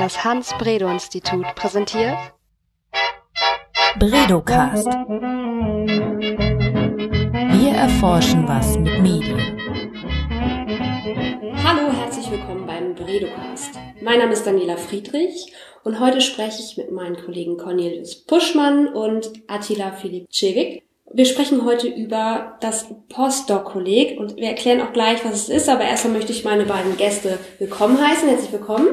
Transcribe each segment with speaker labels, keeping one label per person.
Speaker 1: Das Hans-Bredow-Institut präsentiert
Speaker 2: Bredocast. Wir erforschen was mit Medien.
Speaker 3: Hallo, herzlich willkommen beim Bredocast. Mein Name ist Daniela Friedrich und heute spreche ich mit meinen Kollegen Cornelius Puschmann und Attila Filipczewik wir sprechen heute über das Postdoc-Kolleg und wir erklären auch gleich, was es ist, aber erstmal möchte ich meine beiden Gäste willkommen heißen. Herzlich willkommen.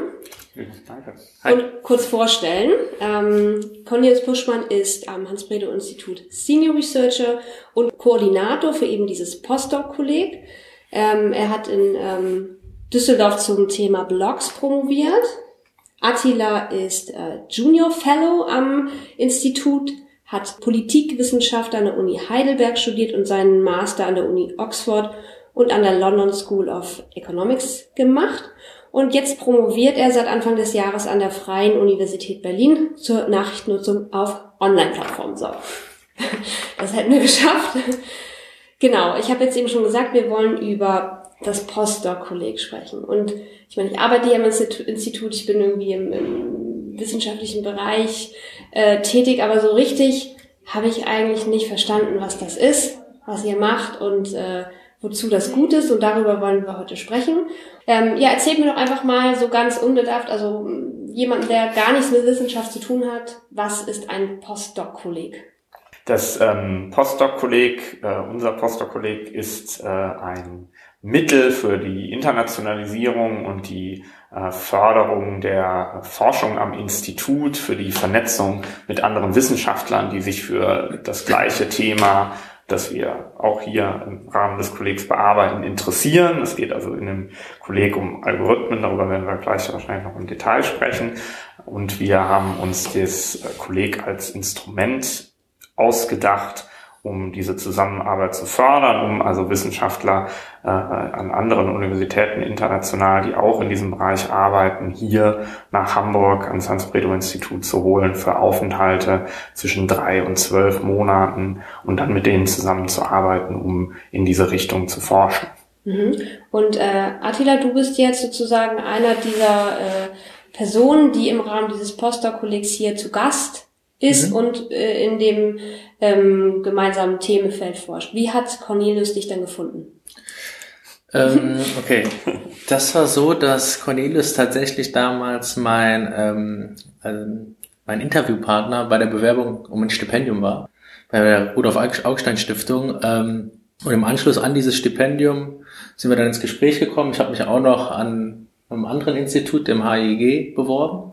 Speaker 3: Danke. Hi. Und kurz vorstellen. Ähm, Cornelius Puschmann ist am Hans-Bredow-Institut Senior Researcher und Koordinator für eben dieses Postdoc-Kolleg. Ähm, er hat in ähm, Düsseldorf zum Thema Blogs promoviert. Attila ist äh, Junior Fellow am Institut hat Politikwissenschaft an der Uni Heidelberg studiert und seinen Master an der Uni Oxford und an der London School of Economics gemacht. Und jetzt promoviert er seit Anfang des Jahres an der Freien Universität Berlin zur Nachrichtennutzung auf Online-Plattformen. So, das hätten wir geschafft. Genau, ich habe jetzt eben schon gesagt, wir wollen über das Postdoc-Kolleg sprechen. Und ich meine, ich arbeite hier am Institut, ich bin irgendwie im, im wissenschaftlichen Bereich äh, tätig, aber so richtig habe ich eigentlich nicht verstanden, was das ist, was ihr macht und äh, wozu das gut ist. Und darüber wollen wir heute sprechen. Ähm, ja, erzählt mir doch einfach mal so ganz unbedarft, also jemand, der gar nichts mit Wissenschaft zu tun hat, was ist ein Postdoc-Kolleg?
Speaker 4: Das ähm, Postdoc-Kolleg, äh, unser Postdoc-Kolleg ist äh, ein Mittel für die Internationalisierung und die äh, Förderung der Forschung am Institut, für die Vernetzung mit anderen Wissenschaftlern, die sich für das gleiche Thema, das wir auch hier im Rahmen des Kollegs bearbeiten, interessieren. Es geht also in dem Kolleg um Algorithmen, darüber werden wir gleich wahrscheinlich noch im Detail sprechen. Und wir haben uns das Kolleg als Instrument ausgedacht, um diese Zusammenarbeit zu fördern, um also Wissenschaftler äh, an anderen Universitäten international, die auch in diesem Bereich arbeiten, hier nach Hamburg ans Hans-Bredow-Institut zu holen für Aufenthalte zwischen drei und zwölf Monaten und dann mit denen zusammenzuarbeiten, um in diese Richtung zu forschen.
Speaker 3: Mhm. Und äh, Attila, du bist jetzt sozusagen einer dieser äh, Personen, die im Rahmen dieses Poster-Kollegs hier zu Gast ist mhm. und äh, in dem ähm, gemeinsamen Themenfeld forscht. Wie hat Cornelius dich dann gefunden?
Speaker 5: Ähm, okay, das war so, dass Cornelius tatsächlich damals mein ähm, also mein Interviewpartner bei der Bewerbung um ein Stipendium war, bei der Rudolf Augstein Stiftung. Ähm, und im Anschluss an dieses Stipendium sind wir dann ins Gespräch gekommen. Ich habe mich auch noch an einem anderen Institut, dem HIG, beworben.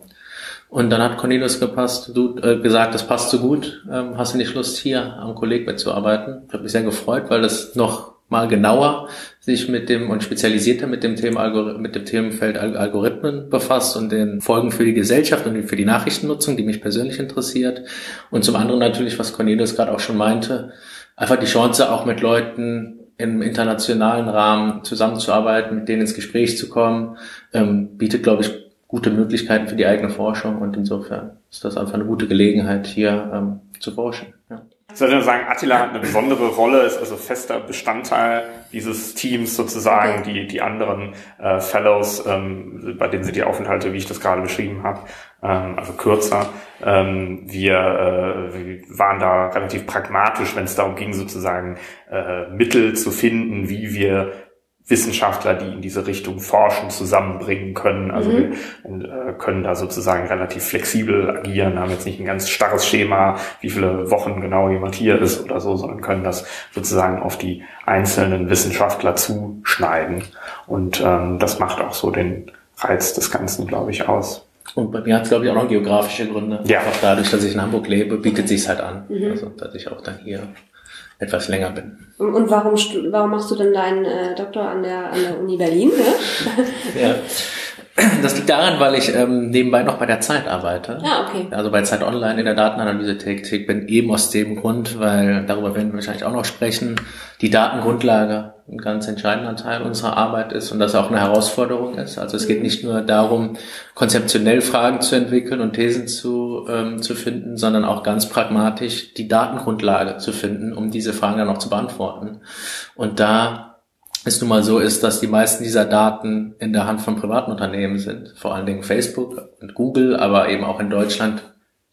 Speaker 5: Und dann hat Cornelius gepasst, du, äh, gesagt, das passt so gut, ähm, hast du nicht Lust hier am Kolleg mitzuarbeiten? Ich habe mich sehr gefreut, weil das noch mal genauer sich mit dem und spezialisierter mit dem Thema mit dem Themenfeld Algorithmen befasst und den Folgen für die Gesellschaft und für die Nachrichtennutzung, die mich persönlich interessiert. Und zum anderen natürlich, was Cornelius gerade auch schon meinte, einfach die Chance auch mit Leuten im internationalen Rahmen zusammenzuarbeiten, mit denen ins Gespräch zu kommen, ähm, bietet, glaube ich, gute Möglichkeiten für die eigene Forschung und insofern ist das einfach eine gute Gelegenheit, hier ähm, zu forschen. Ja.
Speaker 4: Ich würde sagen, Attila hat eine besondere Rolle, ist also fester Bestandteil dieses Teams sozusagen, die, die anderen äh, Fellows, ähm, bei denen sind die Aufenthalte, wie ich das gerade beschrieben habe, ähm, also kürzer. Ähm, wir, äh, wir waren da relativ pragmatisch, wenn es darum ging, sozusagen äh, Mittel zu finden, wie wir Wissenschaftler, die in diese Richtung forschen, zusammenbringen können. Also mhm. wir äh, können da sozusagen relativ flexibel agieren, haben jetzt nicht ein ganz starres Schema, wie viele Wochen genau jemand hier ist oder so, sondern können das sozusagen auf die einzelnen Wissenschaftler zuschneiden. Und ähm, das macht auch so den Reiz des Ganzen, glaube ich, aus.
Speaker 5: Und bei mir hat es, glaube ich, auch noch geografische Gründe. Ja. Auch dadurch, dass ich in Hamburg lebe, bietet sich's halt an. Mhm. Also, dass ich auch dann hier etwas länger bin.
Speaker 3: Und warum, warum machst du denn deinen äh, Doktor an der, an der Uni Berlin?
Speaker 5: Ne? ja. Das liegt daran, weil ich ähm, nebenbei noch bei der Zeit arbeite.
Speaker 3: Ah, okay.
Speaker 5: Also bei Zeit Online in der Datenanalyse tätig bin, eben aus dem Grund, weil darüber werden wir wahrscheinlich auch noch sprechen, die Datengrundlage ein ganz entscheidender Teil unserer Arbeit ist und das auch eine Herausforderung ist. Also es geht nicht nur darum, konzeptionell Fragen zu entwickeln und Thesen zu, ähm, zu finden, sondern auch ganz pragmatisch die Datengrundlage zu finden, um diese Fragen dann auch zu beantworten. Und da es nun mal so ist, dass die meisten dieser Daten in der Hand von privaten Unternehmen sind, vor allen Dingen Facebook und Google, aber eben auch in Deutschland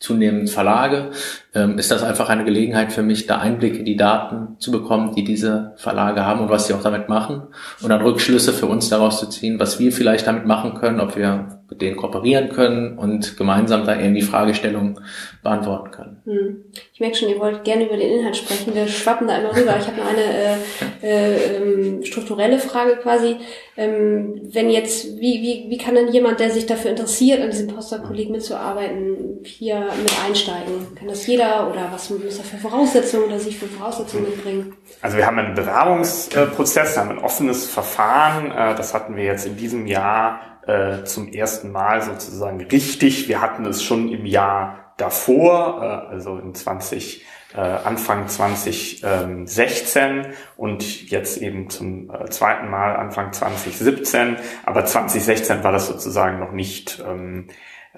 Speaker 5: zunehmend Verlage, ähm, ist das einfach eine Gelegenheit für mich, da Einblick in die Daten zu bekommen, die diese Verlage haben und was sie auch damit machen und dann Rückschlüsse für uns daraus zu ziehen, was wir vielleicht damit machen können, ob wir mit denen kooperieren können und gemeinsam da irgendwie Fragestellungen beantworten können.
Speaker 3: Hm. Ich merke schon, ihr wollt gerne über den Inhalt sprechen. Wir schwappen da immer rüber. Ich habe noch eine äh, äh, ähm, strukturelle Frage quasi. Ähm, wenn jetzt, wie, wie, wie kann denn jemand, der sich dafür interessiert, an diesem Postdoc-Kolleg mitzuarbeiten, hier mit einsteigen? Kann das jeder oder was muss er für Voraussetzungen oder sich für Voraussetzungen mitbringen?
Speaker 4: Also wir haben einen Bewerbungsprozess, haben ein offenes Verfahren. Äh, das hatten wir jetzt in diesem Jahr äh, zum ersten Mal sozusagen richtig. Wir hatten es schon im Jahr davor, äh, also in 20, äh, Anfang 2016 und jetzt eben zum äh, zweiten Mal Anfang 2017. Aber 2016 war das sozusagen noch nicht ähm,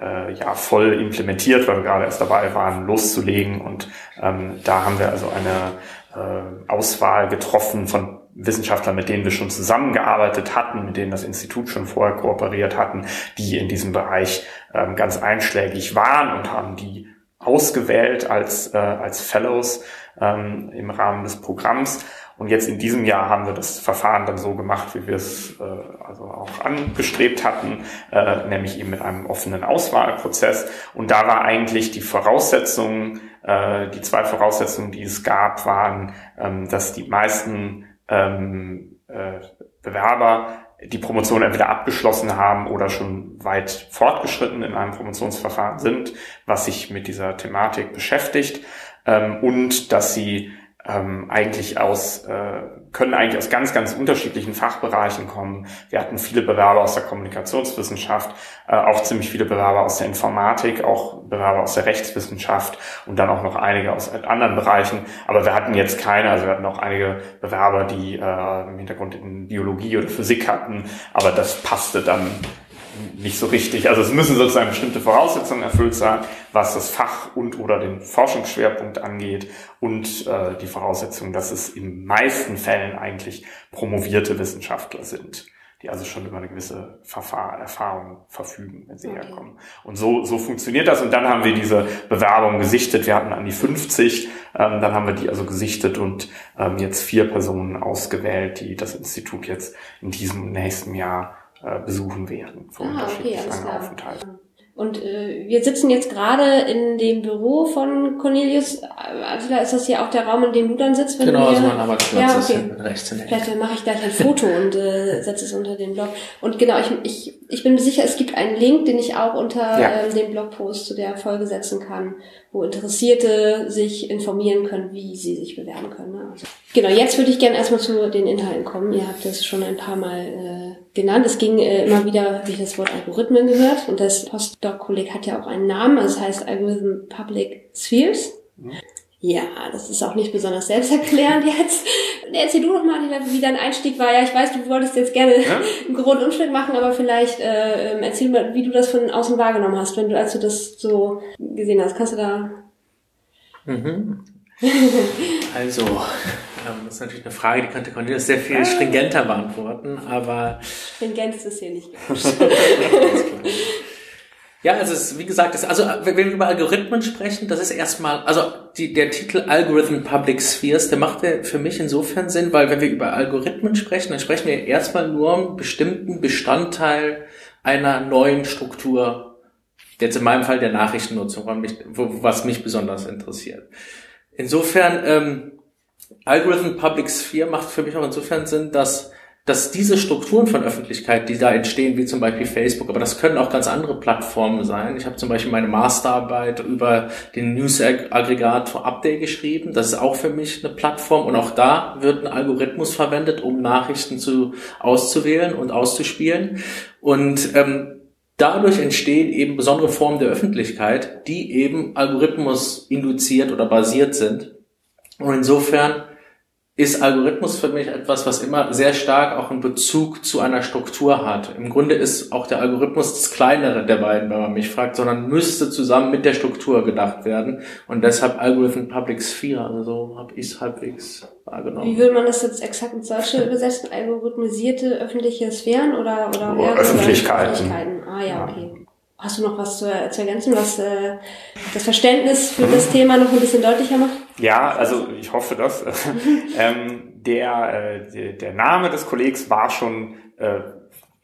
Speaker 4: äh, ja voll implementiert, weil wir gerade erst dabei waren, loszulegen. Und ähm, da haben wir also eine äh, Auswahl getroffen von Wissenschaftlern, mit denen wir schon zusammengearbeitet hatten, mit denen das Institut schon vorher kooperiert hatten, die in diesem Bereich ähm, ganz einschlägig waren und haben die ausgewählt als, äh, als Fellows ähm, im Rahmen des Programms. Und jetzt in diesem Jahr haben wir das Verfahren dann so gemacht, wie wir es äh, also auch angestrebt hatten, äh, nämlich eben mit einem offenen Auswahlprozess. Und da war eigentlich die Voraussetzung, äh, die zwei Voraussetzungen, die es gab, waren, ähm, dass die meisten ähm, äh, Bewerber die Promotion entweder abgeschlossen haben oder schon weit fortgeschritten in einem Promotionsverfahren sind, was sich mit dieser Thematik beschäftigt ähm, und dass sie ähm, eigentlich aus, äh, können eigentlich aus ganz, ganz unterschiedlichen Fachbereichen kommen. Wir hatten viele Bewerber aus der Kommunikationswissenschaft, äh, auch ziemlich viele Bewerber aus der Informatik, auch Bewerber aus der Rechtswissenschaft und dann auch noch einige aus anderen Bereichen. Aber wir hatten jetzt keine, also wir hatten auch einige Bewerber, die äh, im Hintergrund in Biologie oder Physik hatten, aber das passte dann nicht so richtig. Also es müssen sozusagen bestimmte Voraussetzungen erfüllt sein, was das Fach und oder den Forschungsschwerpunkt angeht und äh, die Voraussetzung, dass es in meisten Fällen eigentlich promovierte Wissenschaftler sind, die also schon über eine gewisse Verfahr Erfahrung verfügen, wenn sie okay. herkommen. Und so, so funktioniert das. Und dann haben wir diese Bewerbung gesichtet. Wir hatten an die 50, ähm, dann haben wir die also gesichtet und ähm, jetzt vier Personen ausgewählt, die das Institut jetzt in diesem nächsten Jahr äh, besuchen werden für ah, unterschiedliche okay, Aufenthalte.
Speaker 3: Und äh, wir sitzen jetzt gerade in dem Büro von Cornelius. Attila, ist das hier auch der Raum, in dem du dann sitzt?
Speaker 5: Wenn genau,
Speaker 3: du
Speaker 5: also mein Arbeitsplatz ja, okay. ist rechts in der
Speaker 3: Vielleicht mache ich gleich ein Foto und äh, setze es unter den Blog. Und genau, ich, ich, ich bin mir sicher, es gibt einen Link, den ich auch unter ja. ähm, den Blogpost zu der Folge setzen kann, wo Interessierte sich informieren können, wie sie sich bewerben können. Ne? Also, genau, jetzt würde ich gerne erstmal zu den Inhalten kommen. Ihr habt das schon ein paar Mal äh, genannt. Es ging äh, immer wieder, wie ich das Wort Algorithmen gehört. Und das Postdoc-Kolleg hat ja auch einen Namen, also es heißt Algorithm Public Spheres. Mhm. Ja, das ist auch nicht besonders selbsterklärend jetzt. Erzähl du doch mal, wie dein Einstieg war. Ja, ich weiß, du wolltest jetzt gerne ja? einen Grundumschlag machen, aber vielleicht äh, ähm, erzähl mal, wie du das von außen wahrgenommen hast, wenn du, als du das so gesehen hast. Kannst du da...
Speaker 5: Mhm. Also, das ist natürlich eine Frage, die könnte Cornelius sehr viel stringenter beantworten, aber...
Speaker 3: Stringent ist es hier nicht.
Speaker 5: ja, also es, wie gesagt, es, also wenn wir über Algorithmen sprechen, das ist erstmal, also die, der Titel Algorithm Public Spheres, der macht ja für mich insofern Sinn, weil wenn wir über Algorithmen sprechen, dann sprechen wir erstmal nur um einen bestimmten Bestandteil einer neuen Struktur, jetzt in meinem Fall der Nachrichtennutzung, was mich besonders interessiert. Insofern, ähm, Algorithm Public Sphere macht für mich auch insofern Sinn, dass, dass diese Strukturen von Öffentlichkeit, die da entstehen, wie zum Beispiel Facebook, aber das können auch ganz andere Plattformen sein. Ich habe zum Beispiel meine Masterarbeit über den News-Aggregator Update geschrieben. Das ist auch für mich eine Plattform und auch da wird ein Algorithmus verwendet, um Nachrichten zu auszuwählen und auszuspielen. Und ähm, dadurch entstehen eben besondere Formen der Öffentlichkeit, die eben Algorithmus induziert oder basiert sind. Und insofern ist Algorithmus für mich etwas, was immer sehr stark auch einen Bezug zu einer Struktur hat. Im Grunde ist auch der Algorithmus das kleinere der beiden, wenn man mich fragt, sondern müsste zusammen mit der Struktur gedacht werden. Und deshalb Algorithm Public Sphere, also so habe ich es halbwegs wahrgenommen.
Speaker 3: Wie würde man das jetzt exakt ins Deutsche übersetzen? Algorithmisierte öffentliche Sphären oder, oder
Speaker 4: oh, Öffentlichkeiten.
Speaker 3: Öffentlichkeiten? Ah ja, okay. Hast du noch was zu, zu ergänzen, was äh, das Verständnis für das Thema noch ein bisschen deutlicher macht?
Speaker 4: Ja, also ich hoffe das. ähm, der, äh, der Name des Kollegs war schon äh,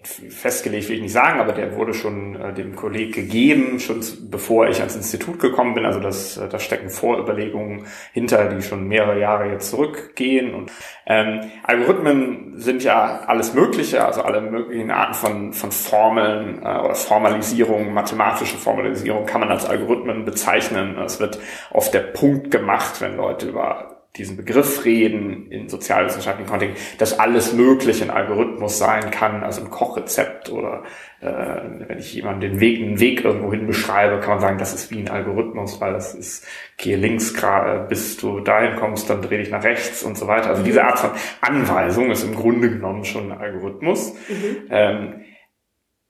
Speaker 4: festgelegt will ich nicht sagen, aber der wurde schon äh, dem Kolleg gegeben, schon bevor ich ans Institut gekommen bin. Also das, äh, da stecken Vorüberlegungen hinter, die schon mehrere Jahre jetzt zurückgehen. Und ähm, Algorithmen sind ja alles Mögliche, also alle möglichen Arten von, von Formeln äh, oder Formalisierung, mathematische Formalisierung kann man als Algorithmen bezeichnen. Es wird auf der Punkt gemacht, wenn Leute über diesen Begriff reden in sozialwissenschaftlichen Kontext, dass alles möglich ein Algorithmus sein kann, also ein Kochrezept oder äh, wenn ich jemanden den Weg, einen Weg irgendwo hin beschreibe, kann man sagen, das ist wie ein Algorithmus, weil das ist, gehe links gerade, bis du dahin kommst, dann dreh dich nach rechts und so weiter. Also diese Art von Anweisung ist im Grunde genommen schon ein Algorithmus. Mhm. Ähm,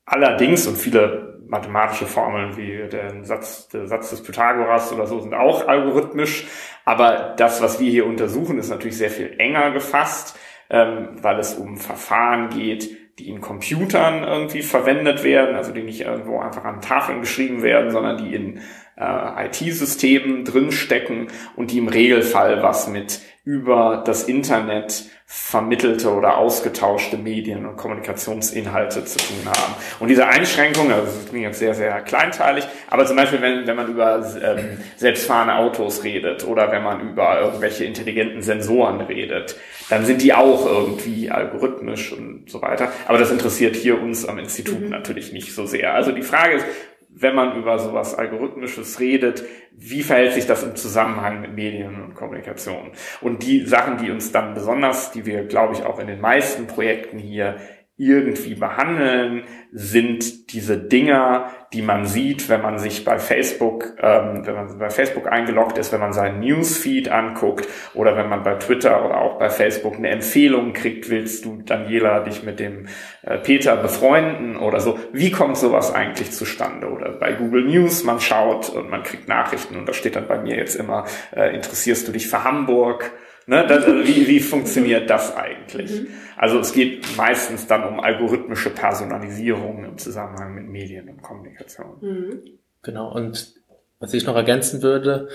Speaker 4: allerdings, und viele mathematische Formeln wie der Satz, der Satz des Pythagoras oder so sind auch algorithmisch. Aber das, was wir hier untersuchen, ist natürlich sehr viel enger gefasst, ähm, weil es um Verfahren geht, die in Computern irgendwie verwendet werden, also die nicht irgendwo einfach an Tafeln geschrieben werden, sondern die in äh, IT-Systemen drinstecken und die im Regelfall was mit über das Internet vermittelte oder ausgetauschte Medien und Kommunikationsinhalte zu tun haben. Und diese Einschränkungen, also das klingt jetzt sehr, sehr kleinteilig, aber zum Beispiel, wenn, wenn man über ähm, selbstfahrende Autos redet oder wenn man über irgendwelche intelligenten Sensoren redet, dann sind die auch irgendwie algorithmisch und so weiter. Aber das interessiert hier uns am Institut mhm. natürlich nicht so sehr. Also die Frage ist, wenn man über sowas Algorithmisches redet, wie verhält sich das im Zusammenhang mit Medien und Kommunikation? Und die Sachen, die uns dann besonders, die wir, glaube ich, auch in den meisten Projekten hier irgendwie behandeln, sind diese Dinger, die man sieht, wenn man sich bei Facebook, ähm, wenn man bei Facebook eingeloggt ist, wenn man seinen Newsfeed anguckt oder wenn man bei Twitter oder auch bei Facebook eine Empfehlung kriegt, willst du Daniela dich mit dem äh, Peter befreunden oder so. Wie kommt sowas eigentlich zustande? Oder bei Google News, man schaut und man kriegt Nachrichten und da steht dann bei mir jetzt immer, äh, interessierst du dich für Hamburg? Ne, das, also wie, wie funktioniert das eigentlich? Mhm. Also es geht meistens dann um algorithmische Personalisierung im Zusammenhang mit Medien und Kommunikation.
Speaker 5: Mhm. Genau, und was ich noch ergänzen würde,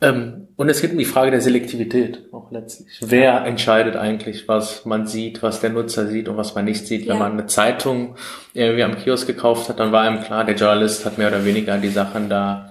Speaker 5: ähm, und es geht um die Frage der Selektivität auch letztlich. Wer entscheidet eigentlich, was man sieht, was der Nutzer sieht und was man nicht sieht? Ja. Wenn man eine Zeitung irgendwie am Kiosk gekauft hat, dann war ihm klar, der Journalist hat mehr oder weniger die Sachen da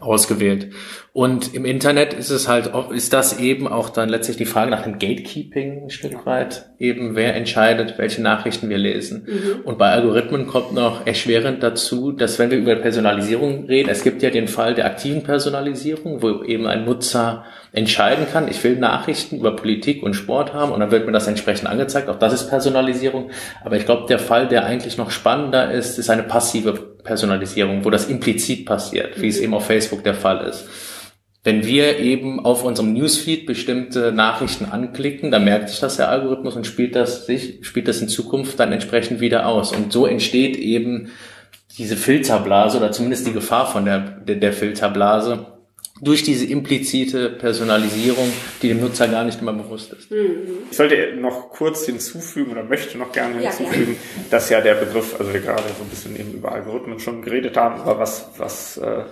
Speaker 5: ausgewählt. Und im Internet ist es halt auch, ist das eben auch dann letztlich die Frage nach dem Gatekeeping ein Stück weit. Eben wer entscheidet, welche Nachrichten wir lesen. Mhm. Und bei Algorithmen kommt noch erschwerend dazu, dass wenn wir über Personalisierung reden, es gibt ja den Fall der aktiven Personalisierung, wo eben ein Nutzer entscheiden kann, ich will Nachrichten über Politik und Sport haben und dann wird mir das entsprechend angezeigt. Auch das ist Personalisierung. Aber ich glaube, der Fall, der eigentlich noch spannender ist, ist eine passive Personalisierung, wo das implizit passiert, wie es mhm. eben auf Facebook der Fall ist. Wenn wir eben auf unserem Newsfeed bestimmte Nachrichten anklicken, dann merkt sich das der Algorithmus und spielt das sich, spielt das in Zukunft dann entsprechend wieder aus. Und so entsteht eben diese Filterblase oder zumindest die Gefahr von der, der, der Filterblase, durch diese implizite Personalisierung, die dem Nutzer gar nicht immer bewusst ist.
Speaker 4: Mhm. Ich sollte noch kurz hinzufügen oder möchte noch gerne hinzufügen, ja, dass ja der Begriff, also wir gerade so ein bisschen eben über Algorithmen schon geredet haben, aber was, was äh,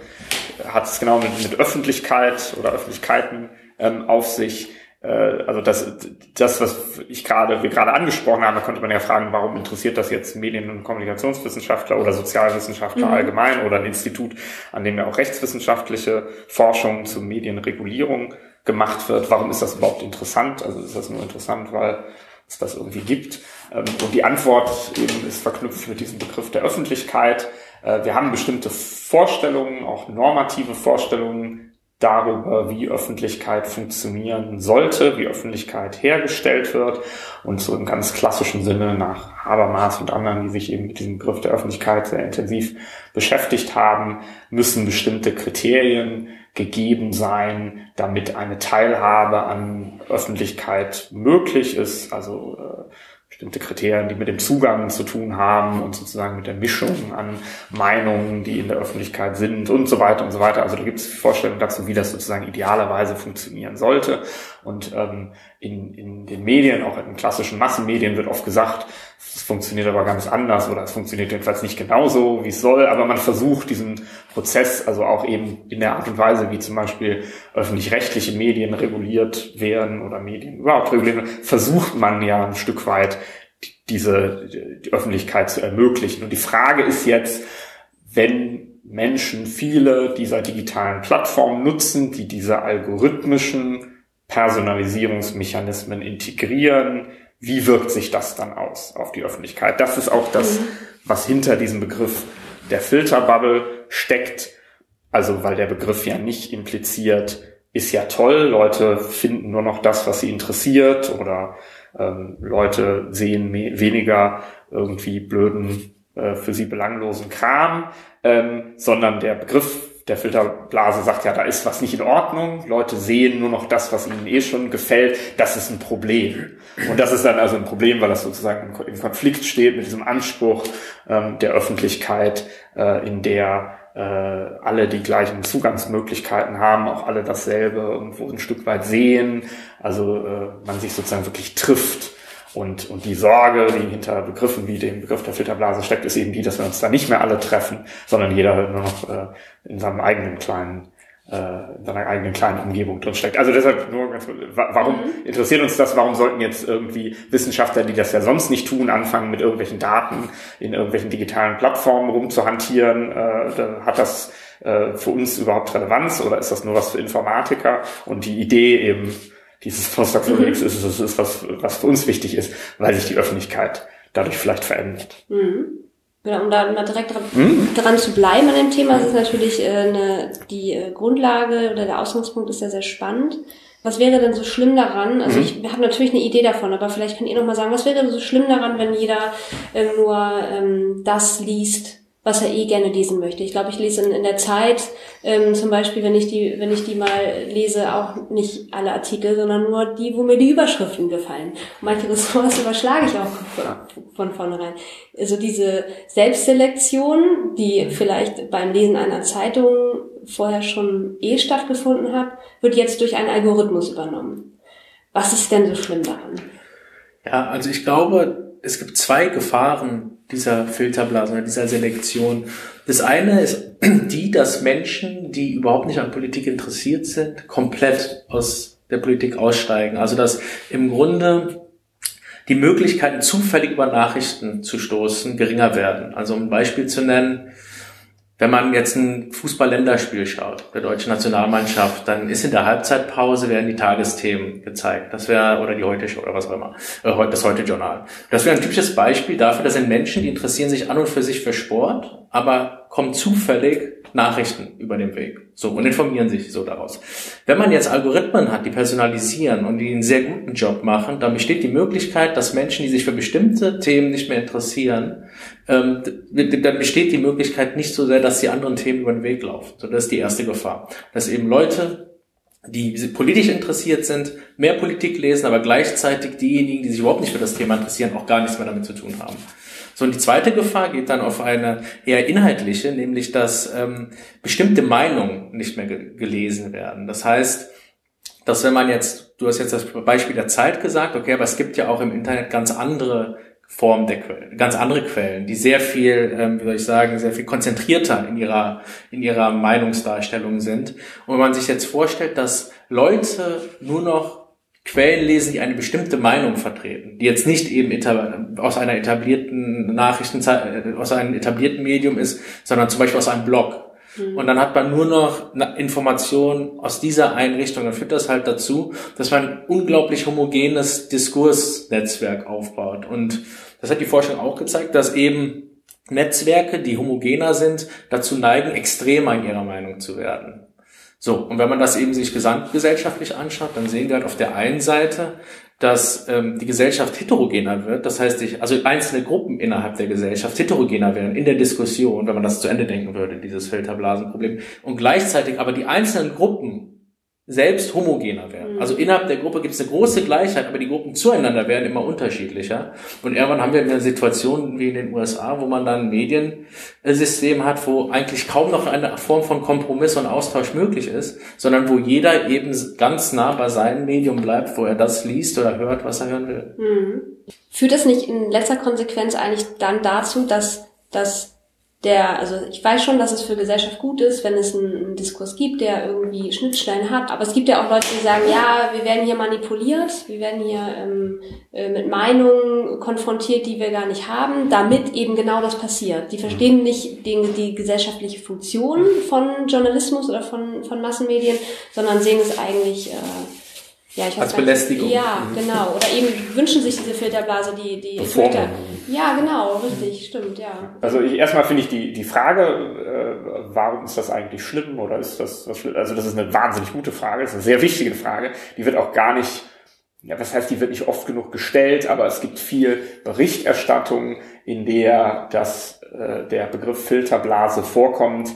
Speaker 4: hat es genau mit, mit Öffentlichkeit oder Öffentlichkeiten ähm, auf sich? Äh, also das, das, was ich gerade, wir gerade angesprochen haben, da konnte man ja fragen, warum interessiert das jetzt Medien- und Kommunikationswissenschaftler oder Sozialwissenschaftler mhm. allgemein oder ein Institut, an dem ja auch rechtswissenschaftliche Forschung zu Medienregulierung gemacht wird. Warum ist das überhaupt interessant? Also ist das nur interessant, weil es das irgendwie gibt? Ähm, und die Antwort eben ist verknüpft mit diesem Begriff der Öffentlichkeit. Äh, wir haben bestimmte Vorstellungen, auch normative Vorstellungen darüber, wie Öffentlichkeit funktionieren sollte, wie Öffentlichkeit hergestellt wird und so im ganz klassischen Sinne nach Habermas und anderen, die sich eben mit diesem Begriff der Öffentlichkeit sehr intensiv beschäftigt haben, müssen bestimmte Kriterien gegeben sein, damit eine Teilhabe an Öffentlichkeit möglich ist, also äh, bestimmte Kriterien, die mit dem Zugang zu tun haben und sozusagen mit der Mischung an Meinungen, die in der Öffentlichkeit sind und so weiter und so weiter. Also da gibt es Vorstellungen dazu, wie das sozusagen idealerweise funktionieren sollte. Und ähm, in, in den Medien, auch in klassischen Massenmedien, wird oft gesagt, es funktioniert aber ganz anders oder es funktioniert jedenfalls nicht genauso, wie es soll, aber man versucht diesen Prozess, also auch eben in der Art und Weise, wie zum Beispiel öffentlich-rechtliche Medien reguliert werden oder Medien überhaupt reguliert werden, versucht man ja ein Stück weit diese die Öffentlichkeit zu ermöglichen. Und die Frage ist jetzt, wenn Menschen viele dieser digitalen Plattformen nutzen, die diese algorithmischen Personalisierungsmechanismen integrieren, wie wirkt sich das dann aus auf die Öffentlichkeit? Das ist auch das, mhm. was hinter diesem Begriff der Filterbubble steckt. Also, weil der Begriff ja nicht impliziert, ist ja toll, Leute finden nur noch das, was sie interessiert oder ähm, Leute sehen weniger irgendwie blöden, äh, für sie belanglosen Kram, ähm, sondern der Begriff der Filterblase sagt ja, da ist was nicht in Ordnung. Leute sehen nur noch das, was ihnen eh schon gefällt. Das ist ein Problem. Und das ist dann also ein Problem, weil das sozusagen im Konflikt steht mit diesem Anspruch ähm, der Öffentlichkeit, äh, in der äh, alle die gleichen Zugangsmöglichkeiten haben, auch alle dasselbe irgendwo ein Stück weit sehen. Also äh, man sich sozusagen wirklich trifft und, und die Sorge, die hinter Begriffen wie dem Begriff der Filterblase steckt, ist eben die, dass wir uns da nicht mehr alle treffen, sondern jeder nur noch äh, in seinem eigenen kleinen äh, in seiner eigenen kleinen Umgebung drin steckt. Also deshalb nur ganz warum mhm. interessiert uns das? Warum sollten jetzt irgendwie Wissenschaftler, die das ja sonst nicht tun, anfangen mit irgendwelchen Daten in irgendwelchen digitalen Plattformen rumzuhantieren? Äh, hat das äh, für uns überhaupt Relevanz oder ist das nur was für Informatiker? Und die Idee eben dieses Postdoc-Kollegs mhm. ist, ist, ist was, was für uns wichtig ist, weil sich die Öffentlichkeit dadurch vielleicht verändert.
Speaker 3: Mhm. Genau, um da mal direkt dran, mhm. dran zu bleiben an dem Thema, ist natürlich äh, eine, die äh, Grundlage oder der Ausgangspunkt ist ja sehr spannend. Was wäre denn so schlimm daran? Also mhm. ich habe natürlich eine Idee davon, aber vielleicht könnt ihr noch mal sagen, was wäre denn so schlimm daran, wenn jeder ähm, nur ähm, das liest, was er eh gerne lesen möchte. Ich glaube, ich lese in, in der Zeit ähm, zum Beispiel, wenn ich die, wenn ich die mal lese, auch nicht alle Artikel, sondern nur die, wo mir die Überschriften gefallen. Manche Ressorts überschlage ich auch von, von vornherein. Also diese Selbstselektion, die vielleicht beim Lesen einer Zeitung vorher schon eh stattgefunden hat, wird jetzt durch einen Algorithmus übernommen. Was ist denn so schlimm daran?
Speaker 5: Ja, also ich glaube, es gibt zwei Gefahren, dieser Filterblase oder dieser Selektion. Das eine ist die, dass Menschen, die überhaupt nicht an Politik interessiert sind, komplett aus der Politik aussteigen. Also dass im Grunde die Möglichkeiten, zufällig über Nachrichten zu stoßen, geringer werden. Also um ein Beispiel zu nennen, wenn man jetzt ein Fußball-Länderspiel schaut, der deutschen Nationalmannschaft, dann ist in der Halbzeitpause werden die Tagesthemen gezeigt. Das wäre, oder die heute oder was auch immer, äh, das heute Journal. Das wäre ein typisches Beispiel dafür, dass sind Menschen, die interessieren sich an und für sich für Sport, aber kommen zufällig Nachrichten über den Weg. So, und informieren sich so daraus. Wenn man jetzt Algorithmen hat, die personalisieren und die einen sehr guten Job machen, dann besteht die Möglichkeit, dass Menschen, die sich für bestimmte Themen nicht mehr interessieren, ähm, dann besteht die Möglichkeit nicht so sehr, dass die anderen Themen über den Weg laufen. So, das ist die erste Gefahr. Dass eben Leute die politisch interessiert sind, mehr Politik lesen, aber gleichzeitig diejenigen, die sich überhaupt nicht für das Thema interessieren, auch gar nichts mehr damit zu tun haben. So, und die zweite Gefahr geht dann auf eine eher inhaltliche, nämlich dass ähm, bestimmte Meinungen nicht mehr ge gelesen werden. Das heißt, dass wenn man jetzt, du hast jetzt das Beispiel der Zeit gesagt, okay, aber es gibt ja auch im Internet ganz andere Formen der Quellen, ganz andere Quellen, die sehr viel, ähm, wie soll ich sagen, sehr viel konzentrierter in ihrer, in ihrer Meinungsdarstellung sind. Und wenn man sich jetzt vorstellt, dass Leute nur noch Quellen lesen, die eine bestimmte Meinung vertreten, die jetzt nicht eben aus einer etablierten Nachrichtenzeit, äh, aus einem etablierten Medium ist, sondern zum Beispiel aus einem Blog. Mhm. Und dann hat man nur noch Informationen aus dieser Einrichtung. Dann führt das halt dazu, dass man ein unglaublich homogenes Diskursnetzwerk aufbaut. Und das hat die Forschung auch gezeigt, dass eben Netzwerke, die homogener sind, dazu neigen, extremer in ihrer Meinung zu werden. So, und wenn man das eben sich gesamtgesellschaftlich anschaut, dann sehen wir halt auf der einen Seite, dass ähm, die Gesellschaft heterogener wird. Das heißt, ich, also einzelne Gruppen innerhalb der Gesellschaft heterogener werden in der Diskussion, wenn man das zu Ende denken würde, dieses Filterblasenproblem. Und gleichzeitig aber die einzelnen Gruppen selbst homogener werden. Mhm. Also innerhalb der Gruppe gibt es eine große Gleichheit, aber die Gruppen zueinander werden immer unterschiedlicher. Und irgendwann haben wir eine Situation wie in den USA, wo man dann ein Mediensystem hat, wo eigentlich kaum noch eine Form von Kompromiss und Austausch möglich ist, sondern wo jeder eben ganz nah bei seinem Medium bleibt, wo er das liest oder hört, was er hören will.
Speaker 3: Mhm. Führt das nicht in letzter Konsequenz eigentlich dann dazu, dass, dass der, also ich weiß schon, dass es für Gesellschaft gut ist, wenn es einen, einen, Diskurs gibt, der irgendwie Schnittstellen hat. Aber es gibt ja auch Leute, die sagen, ja, wir werden hier manipuliert, wir werden hier ähm, äh, mit Meinungen konfrontiert, die wir gar nicht haben, damit eben genau das passiert. Die verstehen nicht die, die gesellschaftliche Funktion von Journalismus oder von, von Massenmedien, sondern sehen es eigentlich äh,
Speaker 5: ja, ich Als Belästigung.
Speaker 3: Ja, mhm. genau. Oder eben wünschen sich diese Filterblase, die, die Filter. Ja, genau, richtig, stimmt, ja.
Speaker 4: Also ich, erstmal finde ich die, die Frage, äh, warum ist das eigentlich schlimm oder ist das was schlimm? Also das ist eine wahnsinnig gute Frage, das ist eine sehr wichtige Frage. Die wird auch gar nicht, ja, was heißt, die wird nicht oft genug gestellt, aber es gibt viel Berichterstattung, in der das, äh, der Begriff Filterblase vorkommt,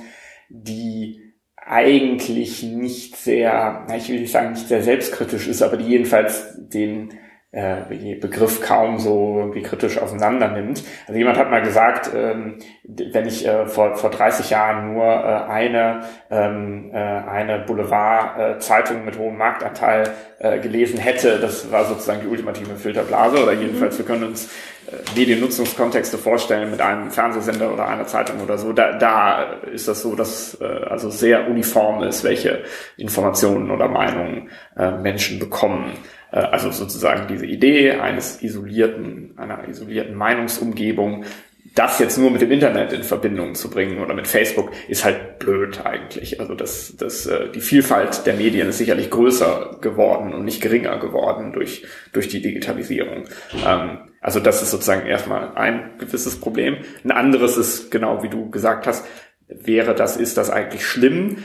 Speaker 4: die eigentlich nicht sehr, ich will nicht sagen, nicht sehr selbstkritisch ist, aber die jedenfalls den äh, Begriff kaum so irgendwie kritisch auseinander nimmt. Also jemand hat mal gesagt, ähm, wenn ich äh, vor, vor 30 Jahren nur äh, eine, ähm, äh, eine Boulevard-Zeitung mit hohem Marktanteil äh, gelesen hätte, das war sozusagen die ultimative Filterblase oder jedenfalls wir können uns äh, Mediennutzungskontexte vorstellen mit einem Fernsehsender oder einer Zeitung oder so. Da, da ist das so, dass äh, also sehr uniform ist, welche Informationen oder Meinungen äh, Menschen bekommen. Äh, also sozusagen diese Idee eines isolierten, einer isolierten Meinungsumgebung, das jetzt nur mit dem Internet in Verbindung zu bringen oder mit Facebook ist halt blöd eigentlich. Also das, das, äh, die Vielfalt der Medien ist sicherlich größer geworden und nicht geringer geworden durch, durch die Digitalisierung. Ähm, also das ist sozusagen erstmal ein gewisses Problem. Ein anderes ist, genau wie du gesagt hast, wäre das, ist das eigentlich schlimm?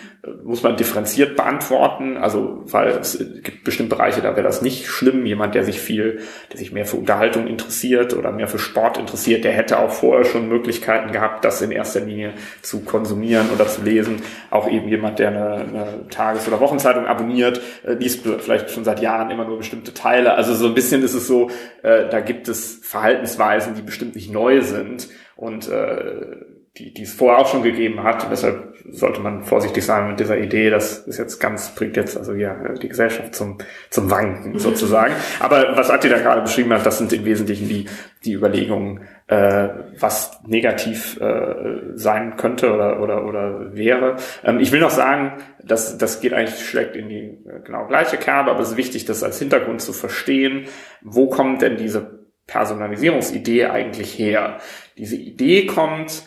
Speaker 4: Muss man differenziert beantworten. Also, weil es gibt bestimmte Bereiche, da wäre das nicht schlimm. Jemand, der sich viel, der sich mehr für Unterhaltung interessiert oder mehr für Sport interessiert, der hätte auch vorher schon Möglichkeiten gehabt, das in erster Linie zu konsumieren oder zu lesen. Auch eben jemand, der eine, eine Tages- oder Wochenzeitung abonniert, äh, liest vielleicht schon seit Jahren immer nur bestimmte Teile. Also so ein bisschen ist es so, äh, da gibt es Verhaltensweisen, die bestimmt nicht neu sind. Und äh, die, die es vorher auch schon gegeben hat. Deshalb sollte man vorsichtig sein mit dieser Idee, das ist jetzt ganz, bringt jetzt also ja die Gesellschaft zum, zum Wanken sozusagen. Aber was Atti da gerade beschrieben hat, das sind im Wesentlichen die, die Überlegungen, äh, was negativ äh, sein könnte oder, oder, oder wäre. Ähm, ich will noch sagen, dass das geht eigentlich schlägt in die äh, genau gleiche Kerbe, aber es ist wichtig, das als Hintergrund zu verstehen. Wo kommt denn diese Personalisierungsidee eigentlich her? Diese Idee kommt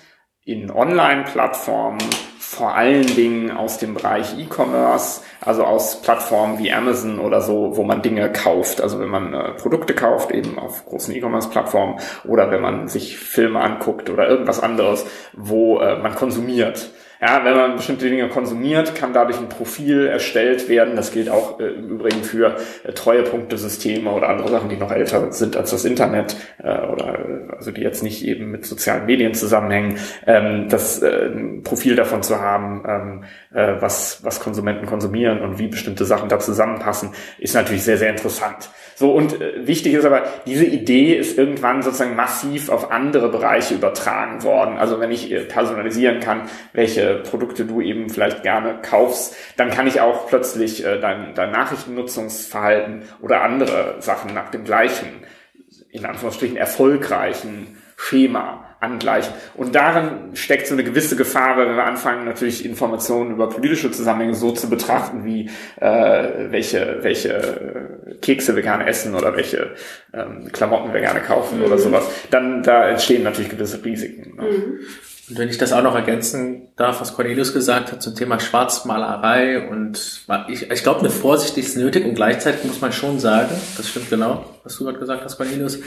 Speaker 4: in Online-Plattformen, vor allen Dingen aus dem Bereich E-Commerce, also aus Plattformen wie Amazon oder so, wo man Dinge kauft. Also wenn man äh, Produkte kauft, eben auf großen E-Commerce-Plattformen oder wenn man sich Filme anguckt oder irgendwas anderes, wo äh, man konsumiert. Ja, wenn man bestimmte Dinge konsumiert, kann dadurch ein Profil erstellt werden. Das gilt auch äh, im Übrigen für äh, Treuepunktesysteme oder andere Sachen, die noch älter sind als das Internet äh, oder äh, also die jetzt nicht eben mit sozialen Medien zusammenhängen. Ähm, das äh, ein Profil davon zu haben, ähm, äh, was was Konsumenten konsumieren und wie bestimmte Sachen da zusammenpassen, ist natürlich sehr sehr interessant. So und äh, wichtig ist aber diese Idee ist irgendwann sozusagen massiv auf andere Bereiche übertragen worden. Also wenn ich äh, personalisieren kann, welche Produkte du eben vielleicht gerne kaufst, dann kann ich auch plötzlich äh, dein, dein Nachrichtennutzungsverhalten oder andere Sachen nach dem gleichen, in Anführungsstrichen erfolgreichen Schema angleichen. Und darin steckt so eine gewisse Gefahr, weil wir anfangen, natürlich Informationen über politische Zusammenhänge so zu betrachten, wie äh, welche, welche Kekse wir gerne essen oder welche ähm, Klamotten wir gerne kaufen mhm. oder sowas. Dann da entstehen natürlich gewisse Risiken. Ne? Mhm.
Speaker 5: Und wenn ich das auch noch ergänzen darf, was Cornelius gesagt hat zum Thema Schwarzmalerei und ich, ich glaube, eine Vorsicht ist nötig und gleichzeitig muss man schon sagen, das stimmt genau, was du gerade gesagt hast, Cornelius,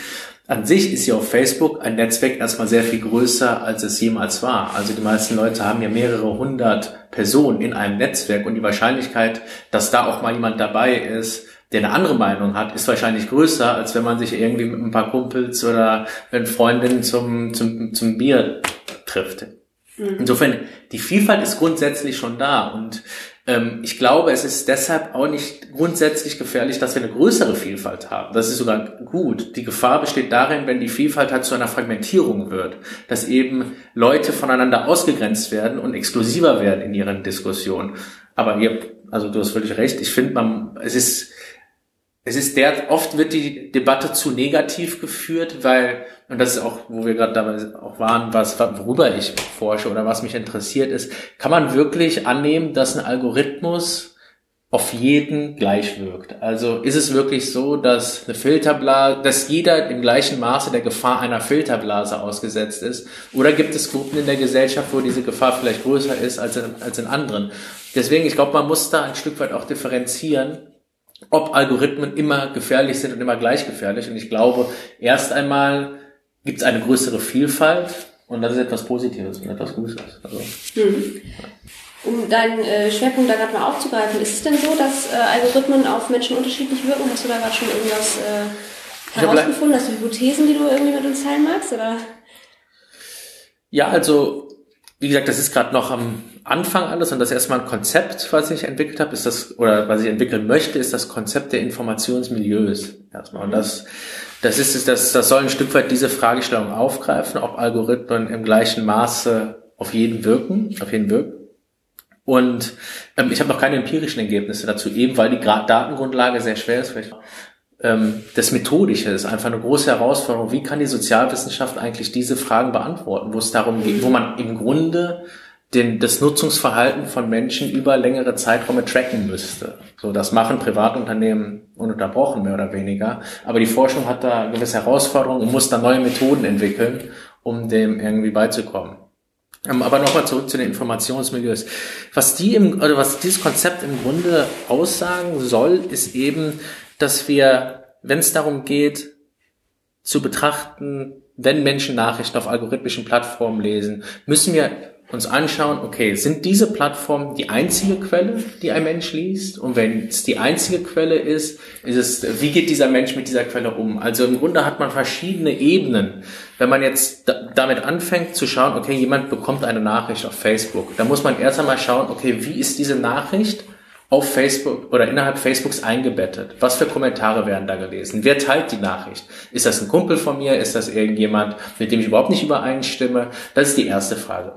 Speaker 5: an sich ist ja auf Facebook ein Netzwerk erstmal sehr viel größer, als es jemals war. Also die meisten Leute haben ja mehrere hundert Personen in einem Netzwerk und die Wahrscheinlichkeit, dass da auch mal jemand dabei ist, der eine andere Meinung hat, ist wahrscheinlich größer, als wenn man sich irgendwie mit ein paar Kumpels oder mit Freundinnen zum, zum, zum Bier trifft. Mhm. Insofern, die Vielfalt ist grundsätzlich schon da und ähm, ich glaube, es ist deshalb auch nicht grundsätzlich gefährlich, dass wir eine größere Vielfalt haben. Das ist sogar gut. Die Gefahr besteht darin, wenn die Vielfalt halt zu einer Fragmentierung wird, dass eben Leute voneinander ausgegrenzt werden und exklusiver werden in ihren Diskussionen. Aber ihr, also du hast völlig recht, ich finde, man, es ist, es ist der, oft wird die Debatte zu negativ geführt, weil, und das ist auch, wo wir gerade dabei auch waren, was, worüber ich forsche oder was mich interessiert ist, kann man wirklich annehmen, dass ein Algorithmus auf jeden gleich wirkt. Also ist es wirklich so, dass eine Filterblase, dass jeder im gleichen Maße der Gefahr einer Filterblase ausgesetzt ist? Oder gibt es Gruppen in der Gesellschaft, wo diese Gefahr vielleicht größer ist als in, als in anderen? Deswegen, ich glaube, man muss da ein Stück weit auch differenzieren ob Algorithmen immer gefährlich sind und immer gleich gefährlich. Und ich glaube, erst einmal gibt es eine größere Vielfalt und das ist etwas Positives und etwas Gutes. Also,
Speaker 3: hm. Um deinen äh, Schwerpunkt da gerade mal aufzugreifen, ist es denn so, dass äh, Algorithmen auf Menschen unterschiedlich wirken? Hast du da gerade schon irgendwas äh, herausgefunden? Hast du Hypothesen, die du irgendwie mit uns teilen magst? Oder?
Speaker 5: Ja, also wie gesagt, das ist gerade noch am Anfang alles und das ist erstmal ein Konzept, was ich entwickelt habe, ist das, oder was ich entwickeln möchte, ist das Konzept der Informationsmilieus erstmal. Und das, das ist, das, das soll ein Stück weit diese Fragestellung aufgreifen, ob Algorithmen im gleichen Maße auf jeden wirken, auf jeden wirken. Und ähm, ich habe noch keine empirischen Ergebnisse dazu, eben weil die Datengrundlage sehr schwer ist. Vielleicht ähm, das Methodische ist einfach eine große Herausforderung. Wie kann die Sozialwissenschaft eigentlich diese Fragen beantworten, wo es darum geht, wo man im Grunde den, das Nutzungsverhalten von Menschen über längere Zeiträume tracken müsste. So, das machen Privatunternehmen ununterbrochen, mehr oder weniger. Aber die Forschung hat da gewisse Herausforderungen und muss da neue Methoden entwickeln, um dem irgendwie beizukommen. Ähm, aber nochmal zurück zu den Informationsmilieus. Was die im, oder was dieses Konzept im Grunde aussagen soll, ist eben, dass wir, wenn es darum geht, zu betrachten, wenn Menschen Nachrichten auf algorithmischen Plattformen lesen, müssen wir uns anschauen, okay, sind diese Plattformen die einzige Quelle, die ein Mensch liest? Und wenn es die einzige Quelle ist, ist es, wie geht dieser Mensch mit dieser Quelle um? Also im Grunde hat man verschiedene Ebenen. Wenn man jetzt damit anfängt zu schauen, okay, jemand bekommt eine Nachricht auf Facebook, dann muss man erst einmal schauen, okay, wie ist diese Nachricht auf Facebook oder innerhalb Facebooks eingebettet? Was für Kommentare werden da gelesen? Wer teilt die Nachricht? Ist das ein Kumpel von mir? Ist das irgendjemand, mit dem ich überhaupt nicht übereinstimme? Das ist die erste Frage.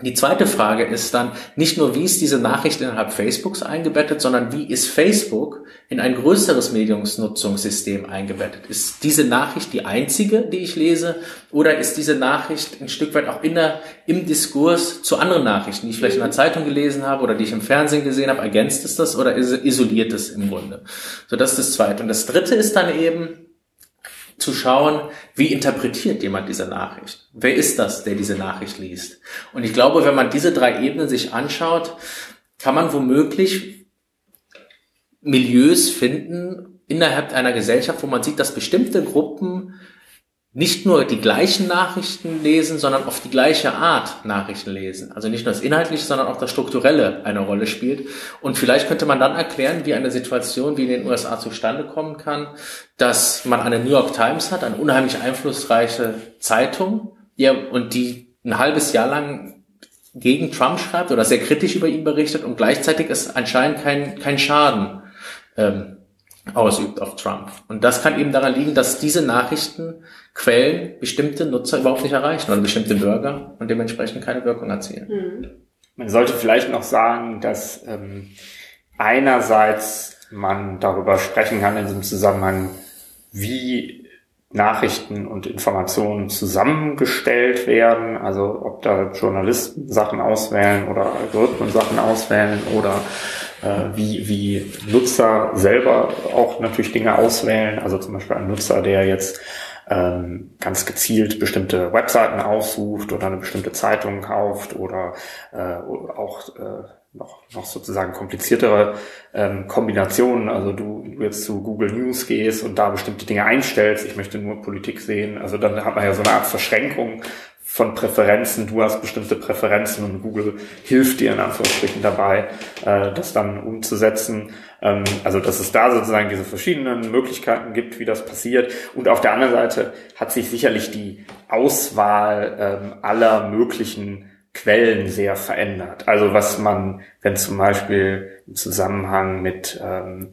Speaker 5: Die zweite Frage ist dann nicht nur, wie ist diese Nachricht innerhalb Facebooks eingebettet, sondern wie ist Facebook in ein größeres Mediumsnutzungssystem eingebettet? Ist diese Nachricht die einzige, die ich lese, oder ist diese Nachricht ein Stück weit auch in der, im Diskurs zu anderen Nachrichten, die ich vielleicht in der Zeitung gelesen habe oder die ich im Fernsehen gesehen habe? Ergänzt es das oder isoliert es im Grunde? So, das ist das Zweite. Und das Dritte ist dann eben, zu schauen, wie interpretiert jemand diese Nachricht? Wer ist das, der diese Nachricht liest? Und ich glaube, wenn man diese drei Ebenen sich anschaut, kann man womöglich Milieus finden innerhalb einer Gesellschaft, wo man sieht, dass bestimmte Gruppen nicht nur die gleichen Nachrichten lesen, sondern auf die gleiche Art Nachrichten lesen. Also nicht nur das Inhaltliche, sondern auch das Strukturelle eine Rolle spielt. Und vielleicht könnte man dann erklären, wie eine Situation wie in den USA zustande kommen kann, dass man eine New York Times hat, eine unheimlich einflussreiche Zeitung, ja, und die ein halbes Jahr lang gegen Trump schreibt oder sehr kritisch über ihn berichtet und gleichzeitig ist anscheinend kein, kein Schaden ähm, ausübt auf Trump. Und das kann eben daran liegen, dass diese Nachrichtenquellen bestimmte Nutzer überhaupt nicht erreichen oder bestimmte Bürger und dementsprechend keine Wirkung erzielen.
Speaker 4: Mhm. Man sollte vielleicht noch sagen, dass ähm, einerseits man darüber sprechen kann in diesem Zusammenhang, wie Nachrichten und Informationen zusammengestellt werden, also ob da Journalisten Sachen auswählen oder Algorithmen Sachen auswählen oder äh, wie, wie Nutzer selber auch natürlich Dinge auswählen. Also zum Beispiel ein Nutzer, der jetzt ähm, ganz gezielt bestimmte Webseiten aussucht oder eine bestimmte Zeitung kauft oder äh, auch äh, noch, noch sozusagen kompliziertere ähm, Kombinationen. Also du, du jetzt zu Google News gehst und da bestimmte Dinge einstellst. Ich möchte nur Politik sehen. Also dann hat man ja so eine Art Verschränkung von Präferenzen, du hast bestimmte Präferenzen und Google hilft dir in Anführungsstrichen dabei, äh, das dann umzusetzen. Ähm, also dass es da sozusagen diese verschiedenen Möglichkeiten gibt, wie das passiert. Und auf der anderen Seite hat sich sicherlich die Auswahl ähm, aller möglichen Quellen sehr verändert. Also was man, wenn zum Beispiel im Zusammenhang mit ähm,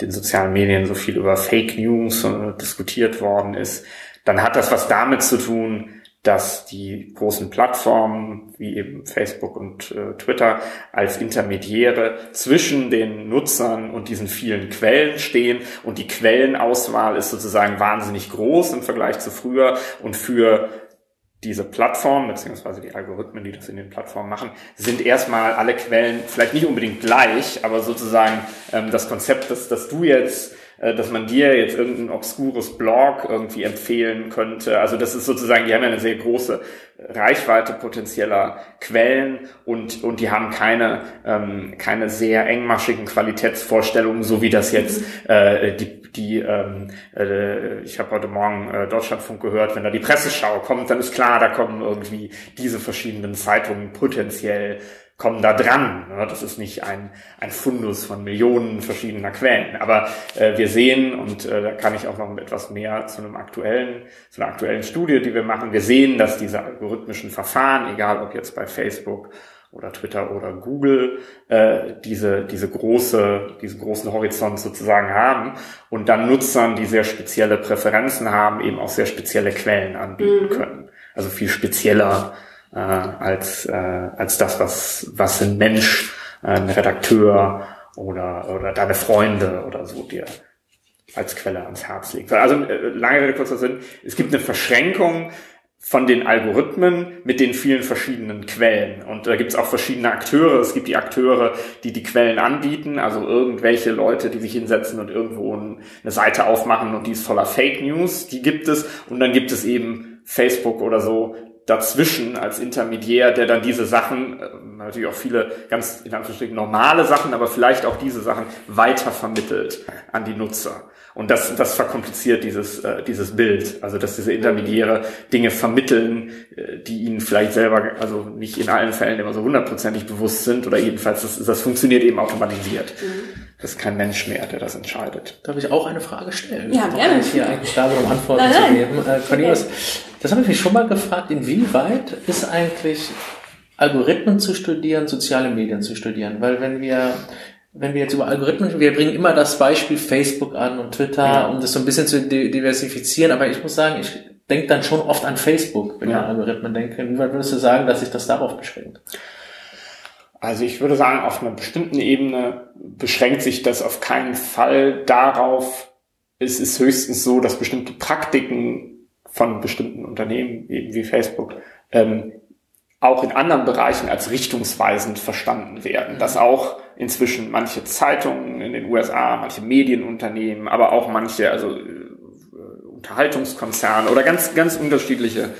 Speaker 4: den sozialen Medien so viel über Fake News äh, diskutiert worden ist, dann hat das was damit zu tun, dass die großen Plattformen wie eben Facebook und äh, Twitter als Intermediäre zwischen den Nutzern und diesen vielen Quellen stehen. Und die Quellenauswahl ist sozusagen wahnsinnig groß im Vergleich zu früher. Und für diese Plattform beziehungsweise die Algorithmen, die das in den Plattformen machen, sind erstmal alle Quellen vielleicht nicht unbedingt gleich, aber sozusagen ähm, das Konzept, dass, dass du jetzt dass man dir jetzt irgendein obskures Blog irgendwie empfehlen könnte. Also das ist sozusagen, die haben ja eine sehr große Reichweite potenzieller Quellen und, und die haben keine, ähm, keine sehr engmaschigen Qualitätsvorstellungen, so wie das jetzt äh, die, die ähm, äh, ich habe heute Morgen äh, Deutschlandfunk gehört, wenn da die Presseschau kommt, dann ist klar, da kommen irgendwie diese verschiedenen Zeitungen potenziell kommen da dran. Das ist nicht ein, ein Fundus von Millionen verschiedener Quellen. Aber äh, wir sehen, und äh, da kann ich auch noch etwas mehr zu einem aktuellen, zu einer aktuellen Studie, die wir machen, wir sehen, dass diese algorithmischen Verfahren, egal ob jetzt bei Facebook oder Twitter oder Google, äh, diese, diese große, diesen großen Horizont sozusagen haben und dann Nutzern, die sehr spezielle Präferenzen haben, eben auch sehr spezielle Quellen anbieten mhm. können. Also viel spezieller äh, als, äh, als das, was, was ein Mensch, äh, ein Redakteur oder, oder deine Freunde oder so dir als Quelle ans Herz legt. Also äh, lange Rede, kurzer Sinn, es gibt eine Verschränkung von den Algorithmen mit den vielen verschiedenen Quellen. Und da gibt es auch verschiedene Akteure. Es gibt die Akteure, die die Quellen anbieten, also irgendwelche Leute, die sich hinsetzen und irgendwo eine Seite aufmachen und die ist voller Fake News. Die gibt es. Und dann gibt es eben Facebook oder so, dazwischen als Intermediär, der dann diese Sachen, äh, natürlich auch viele ganz in Anführungsstrichen normale Sachen, aber vielleicht auch diese Sachen weiter vermittelt an die Nutzer. Und das, das verkompliziert dieses, äh, dieses Bild. Also, dass diese Intermediäre Dinge vermitteln, äh, die ihnen vielleicht selber, also nicht in allen Fällen immer so hundertprozentig bewusst sind oder jedenfalls, das, das funktioniert eben automatisiert. Mhm. Das ist kein Mensch mehr, der das entscheidet.
Speaker 5: Darf ich auch eine Frage stellen?
Speaker 3: Ja, gerne.
Speaker 5: Ich hier eigentlich da, um Antworten nein, nein. zu geben. Äh, Cornelius, das habe ich mich schon mal gefragt, inwieweit ist eigentlich Algorithmen zu studieren, soziale Medien zu studieren? Weil wenn wir wenn wir jetzt über Algorithmen, wir bringen immer das Beispiel Facebook an und Twitter, ja. um das so ein bisschen zu diversifizieren, aber ich muss sagen, ich denke dann schon oft an Facebook, wenn ja. ich an Algorithmen denke. Inwieweit würdest du sagen, dass sich das darauf beschränkt?
Speaker 4: Also ich würde sagen, auf einer bestimmten Ebene beschränkt sich das auf keinen Fall darauf. Es ist höchstens so, dass bestimmte Praktiken von bestimmten Unternehmen, eben wie Facebook, ähm, auch in anderen Bereichen als richtungsweisend verstanden werden. Dass auch inzwischen manche Zeitungen in den USA, manche Medienunternehmen, aber auch manche, also äh, Unterhaltungskonzerne oder ganz, ganz unterschiedliche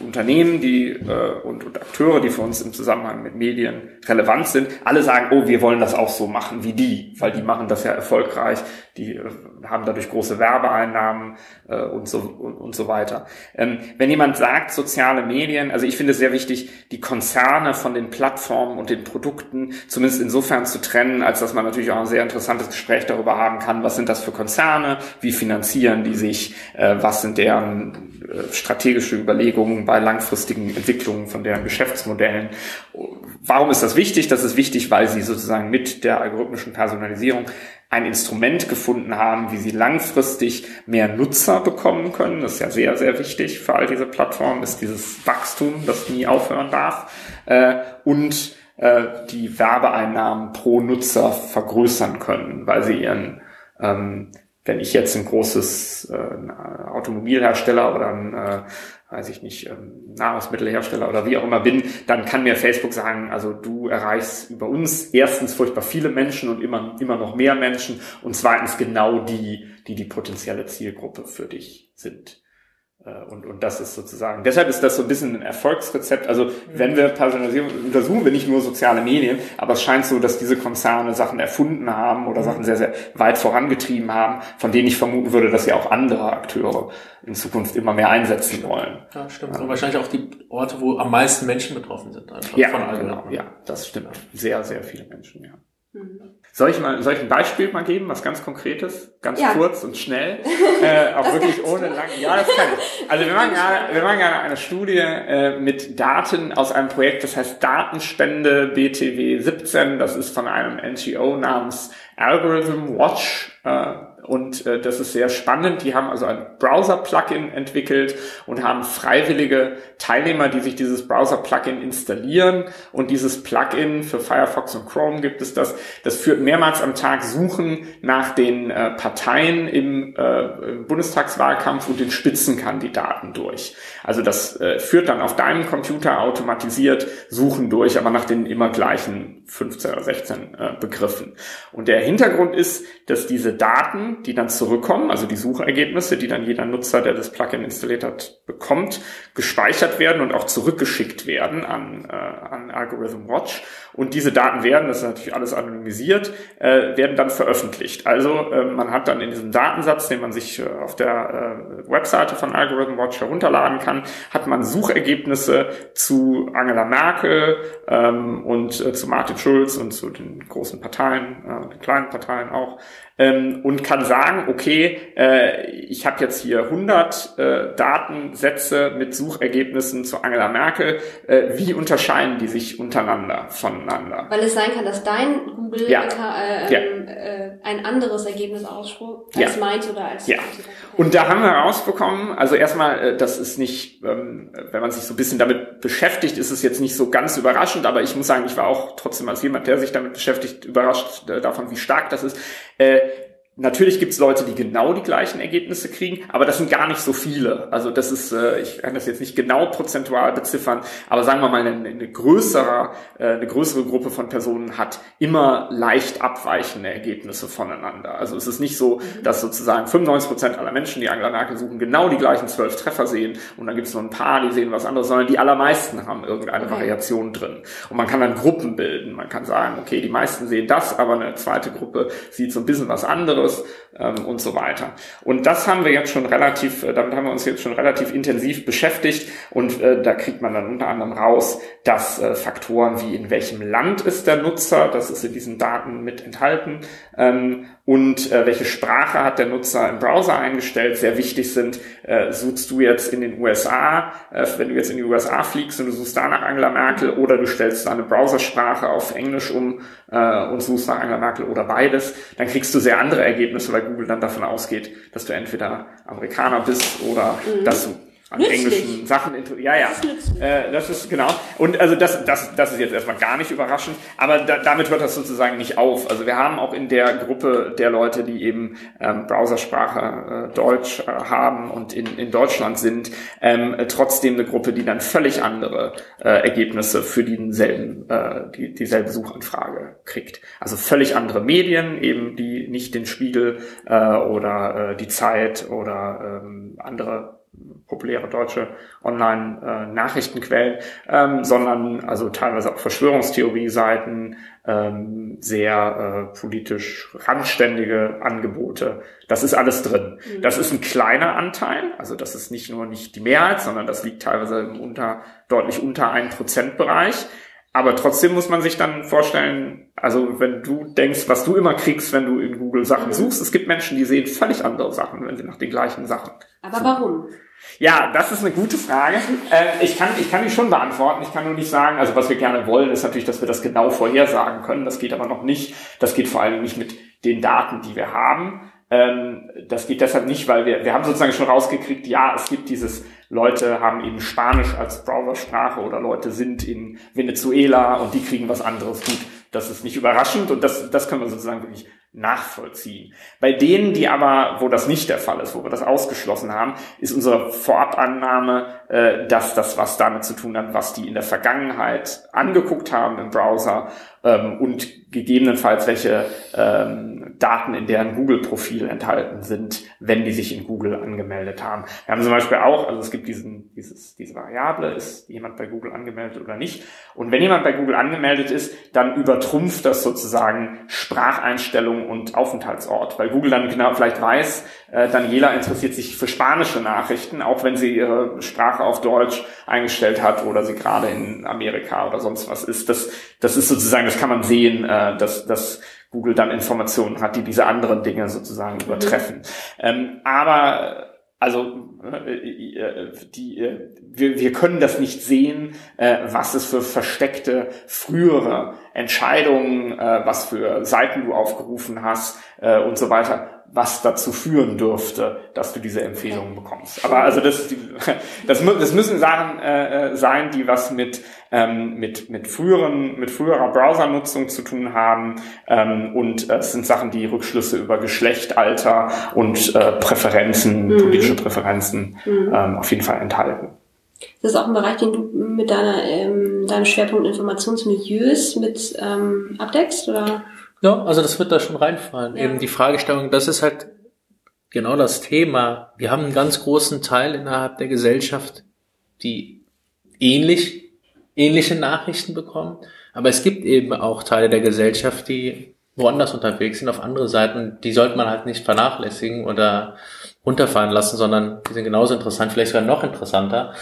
Speaker 4: Unternehmen, die äh, und, und Akteure, die für uns im Zusammenhang mit Medien relevant sind, alle sagen, oh, wir wollen das auch so machen wie die, weil die machen das ja erfolgreich, die äh, haben dadurch große Werbeeinnahmen äh, und so und, und so weiter. Ähm, wenn jemand sagt soziale Medien, also ich finde es sehr wichtig, die Konzerne von den Plattformen und den Produkten zumindest insofern zu trennen, als dass man natürlich auch ein sehr interessantes Gespräch darüber haben kann, was sind das für Konzerne, wie finanzieren die sich, äh, was sind deren strategische Überlegungen bei langfristigen Entwicklungen von deren Geschäftsmodellen. Warum ist das wichtig? Das ist wichtig, weil sie sozusagen mit der algorithmischen Personalisierung ein Instrument gefunden haben, wie sie langfristig mehr Nutzer bekommen können. Das ist ja sehr, sehr wichtig für all diese Plattformen, ist dieses Wachstum, das nie aufhören darf. Äh, und äh, die Werbeeinnahmen pro Nutzer vergrößern können, weil sie ihren ähm, wenn ich jetzt ein großes äh, Automobilhersteller oder ein, äh, weiß ich nicht, ähm, Nahrungsmittelhersteller oder wie auch immer bin, dann kann mir Facebook sagen, also du erreichst über uns erstens furchtbar viele Menschen und immer, immer noch mehr Menschen und zweitens genau die, die die potenzielle Zielgruppe für dich sind. Äh, und, und das ist sozusagen, deshalb ist das so ein bisschen ein Erfolgsrezept. Also wenn wir Personalisierung untersuchen, wir nicht nur soziale Medien, aber es scheint so, dass diese Konzerne Sachen erfunden haben oder Sachen sehr, sehr weit vorangetrieben haben, von denen ich vermuten würde, dass sie auch andere Akteure in Zukunft immer mehr einsetzen wollen.
Speaker 5: Ja, stimmt. Und wahrscheinlich auch die Orte, wo am meisten Menschen betroffen sind. Einfach
Speaker 4: Ja,
Speaker 5: von
Speaker 4: genau, ja, das stimmt. Sehr, sehr viele Menschen, ja. Soll ich mal, soll ich ein Beispiel mal geben, was ganz Konkretes, ganz
Speaker 3: Ja.
Speaker 4: kurz und schnell, äh, auch wirklich ohne lang. Ja, das kann ich. Also wir machen gerade, wir machen gerade eine Studie äh, mit Daten aus einem Projekt, das heißt Datenspende BTW 17. Das ist von einem NGO namens Algorithm Watch. Äh, und äh, das ist sehr spannend. Die haben also ein Browser-Plugin entwickelt und haben freiwillige Teilnehmer, die sich dieses Browser-Plugin installieren. Und dieses Plugin für Firefox und Chrome gibt es das. Das führt mehrmals am Tag Suchen nach den äh, Parteien im, äh, Bundestagswahlkampf und den Spitzenkandidaten durch. Also das äh, führt dann auf deinem Computer automatisiert Suchen durch, aber nach den immer gleichen 15 oder 16 äh, Begriffen. Und der Hintergrund ist, dass diese Daten, die dann zurückkommen, also die Suchergebnisse, die dann jeder Nutzer, der das Plugin installiert hat, bekommt, gespeichert werden und auch zurückgeschickt werden an, äh, an Algorithm Watch. Und diese Daten werden, das ist natürlich alles anonymisiert, äh, werden dann veröffentlicht. Also äh, man hat dann in diesem Datensatz, den man sich äh, auf der äh, Webseite von Algorithm Watch herunterladen kann, hat man Suchergebnisse zu Angela Merkel ähm, und äh, zu Martin Schulz und zu den großen Parteien, äh, den kleinen Parteien auch, ähm, und kann sagen, okay, äh, ich habe jetzt hier 100 äh, Datensätze mit Suchergebnissen zu Angela Merkel. Äh, wie unterscheiden die sich untereinander voneinander?
Speaker 3: Weil es sein kann, dass dein Google
Speaker 4: Ja.
Speaker 3: äh,
Speaker 4: Ja.
Speaker 3: ähm, äh, ein anderes Ergebnis ausspuckt
Speaker 4: Ja.
Speaker 3: als meins oder als
Speaker 4: Ja. Und da haben wir herausbekommen, also erstmal, äh, das ist nicht, ähm, wenn man sich so ein bisschen damit beschäftigt, ist es jetzt nicht so ganz überraschend, aber ich muss sagen, ich war auch trotzdem als jemand, der sich damit beschäftigt, überrascht äh, davon, wie stark das ist. Natürlich gibt es Leute, die genau die gleichen Ergebnisse kriegen, aber das sind gar nicht so viele. Also das ist, äh, ich kann das jetzt nicht genau prozentual beziffern, aber sagen wir mal, eine, eine größere, äh, eine größere Gruppe von Personen hat immer leicht abweichende Ergebnisse voneinander. Also es ist nicht so, dass sozusagen 95 Prozent aller Menschen, die Angela Merkel suchen, genau die gleichen zwölf Treffer sehen und dann gibt es nur ein paar, die sehen was anderes, sondern die allermeisten haben irgendeine
Speaker 3: Okay.
Speaker 4: Variation drin. Und man kann dann Gruppen bilden. Man kann sagen, okay, die meisten sehen das, aber eine zweite Gruppe sieht so ein bisschen was anderes ähm, und so weiter. Und das haben wir jetzt schon relativ, äh, damit haben wir uns jetzt schon relativ intensiv beschäftigt und äh, da kriegt man dann unter anderem raus, dass äh, Faktoren wie in welchem Land ist der Nutzer, das ist in diesen Daten mit enthalten, ähm, und äh, welche Sprache hat der Nutzer im Browser eingestellt, sehr wichtig sind. Äh, suchst du jetzt in den USA, äh, wenn du jetzt in die USA fliegst und du suchst da nach Angela Merkel oder du stellst deine Browsersprache auf Englisch um äh, und suchst nach Angela Merkel oder beides, dann kriegst du sehr andere Ergebnisse, weil Google dann davon ausgeht, dass du entweder Amerikaner bist oder dass du an
Speaker 3: Nützlich.
Speaker 4: englischen Sachen ja ja.
Speaker 3: Das ist
Speaker 4: äh, das ist genau. Und also das das das ist jetzt erstmal gar nicht überraschend aber da, damit hört das sozusagen nicht auf. Also wir haben auch in der Gruppe der Leute die eben ähm, Browsersprache äh, Deutsch äh, haben und in, in Deutschland sind ähm, äh, trotzdem eine Gruppe die dann völlig andere äh, Ergebnisse für denselben äh, die, dieselbe Suchanfrage kriegt. Also völlig andere Medien eben die nicht den Spiegel äh, oder äh, die Zeit oder ähm, andere populäre deutsche Online-Nachrichtenquellen, ähm, sondern also teilweise auch Verschwörungstheorie-Seiten, ähm, sehr äh, politisch randständige Angebote. Das ist alles drin. Das ist ein kleiner Anteil, also das ist nicht nur nicht die Mehrheit, sondern das liegt teilweise im unter, deutlich unter 1% Bereich. Aber trotzdem muss man sich dann vorstellen, also wenn du denkst, was du immer kriegst, wenn du in Google Sachen suchst, es gibt Menschen, die sehen völlig andere Sachen, wenn sie nach den gleichen Sachen
Speaker 3: Aber warum?
Speaker 4: Ja, das ist eine gute Frage. Äh, ich, kann, ich kann die schon beantworten. Ich kann nur nicht sagen, also was wir gerne wollen, ist natürlich, dass wir das genau vorhersagen können. Das geht aber noch nicht. Das geht vor allem nicht mit den Daten, die wir haben. Ähm, das geht deshalb nicht, weil wir, wir haben sozusagen schon rausgekriegt, ja, es gibt dieses, Leute haben eben Spanisch als Browsersprache oder Leute sind in Venezuela und die kriegen was anderes. Gut, das ist nicht überraschend und das, das können wir sozusagen wirklich nachvollziehen. Bei denen, die aber, wo das nicht der Fall ist, wo wir das ausgeschlossen haben, ist unsere Vorabannahme, äh, dass das was damit zu tun hat, was die in der Vergangenheit angeguckt haben im Browser ähm, und gegebenenfalls welche ähm, Daten in deren Google-Profil enthalten sind, wenn die sich in Google angemeldet haben. Wir haben zum Beispiel auch, also es gibt diesen, dieses, diese Variable, ist jemand bei Google angemeldet oder nicht. Und wenn jemand bei Google angemeldet ist, dann übertrumpft das sozusagen Und Aufenthaltsort, weil Google dann genau vielleicht weiß, äh, Daniela interessiert sich für spanische Nachrichten, auch wenn sie ihre Sprache auf Deutsch eingestellt hat oder sie gerade in Amerika oder sonst was ist. Das, das ist sozusagen, das kann man sehen, äh, dass, dass Google dann Informationen hat, die diese anderen Dinge sozusagen übertreffen. Ähm, aber also äh, äh, die, äh, wir, wir können das nicht sehen, was es für versteckte frühere Entscheidungen, was für Seiten du aufgerufen hast und so weiter was dazu führen dürfte, dass du diese Empfehlungen bekommst. Aber also das, das, das müssen Sachen äh, äh, sein, die was mit ähm, mit mit früheren mit früherer Browsernutzung zu tun haben ähm, und äh, es sind Sachen, die Rückschlüsse über Geschlecht, Alter und äh, Präferenzen, mhm. politische Präferenzen mhm. ähm, auf jeden Fall enthalten.
Speaker 3: Das ist auch ein Bereich, den du mit deiner ähm, deinem Schwerpunkt Informationsmilieus mit ähm, abdeckst, oder?
Speaker 5: Ja, also das wird da schon reinfallen. Ja. Eben die Fragestellung, das ist halt genau das Thema. Wir haben einen ganz großen Teil innerhalb der Gesellschaft, die ähnlich, ähnliche Nachrichten bekommen. Aber es gibt eben auch Teile der Gesellschaft, die woanders unterwegs sind, auf andere Seiten. Die sollte man halt nicht vernachlässigen oder runterfallen lassen, sondern die sind genauso interessant, vielleicht sogar noch interessanter,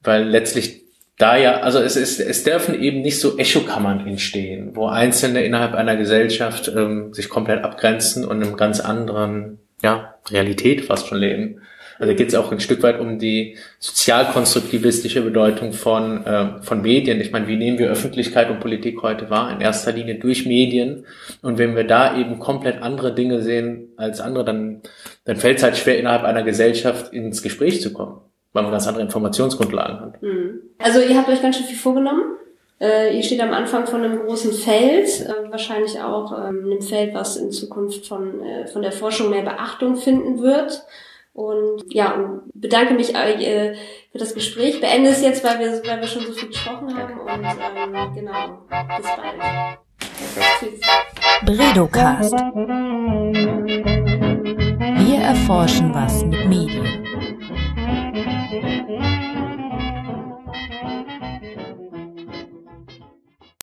Speaker 5: weil letztlich da ja, also es ist, es dürfen eben nicht so Echokammern entstehen, wo Einzelne innerhalb einer Gesellschaft ähm, sich komplett abgrenzen und einem ganz anderen, ja, Realität fast schon leben. Also geht es auch ein Stück weit um die sozialkonstruktivistische Bedeutung von, äh, von Medien. Ich meine, wie nehmen wir Öffentlichkeit und Politik heute wahr? In erster Linie durch Medien. Und wenn wir da eben komplett andere Dinge sehen als andere, dann, dann fällt es halt schwer, innerhalb einer Gesellschaft ins Gespräch zu kommen weil man ganz andere Informationsgrundlagen hat.
Speaker 3: Mhm. Also ihr habt euch ganz schön viel vorgenommen. Äh, ihr steht am Anfang von einem großen Feld, äh, wahrscheinlich auch ähm, einem Feld, was in Zukunft von, äh, von der Forschung mehr Beachtung finden wird. Und ja, und bedanke mich äh, für das Gespräch. Beende es jetzt, weil wir, weil wir schon so viel gesprochen haben. Und ähm, genau, bis bald.
Speaker 2: Tschüss. Bredocast. Wir erforschen was mit Medien.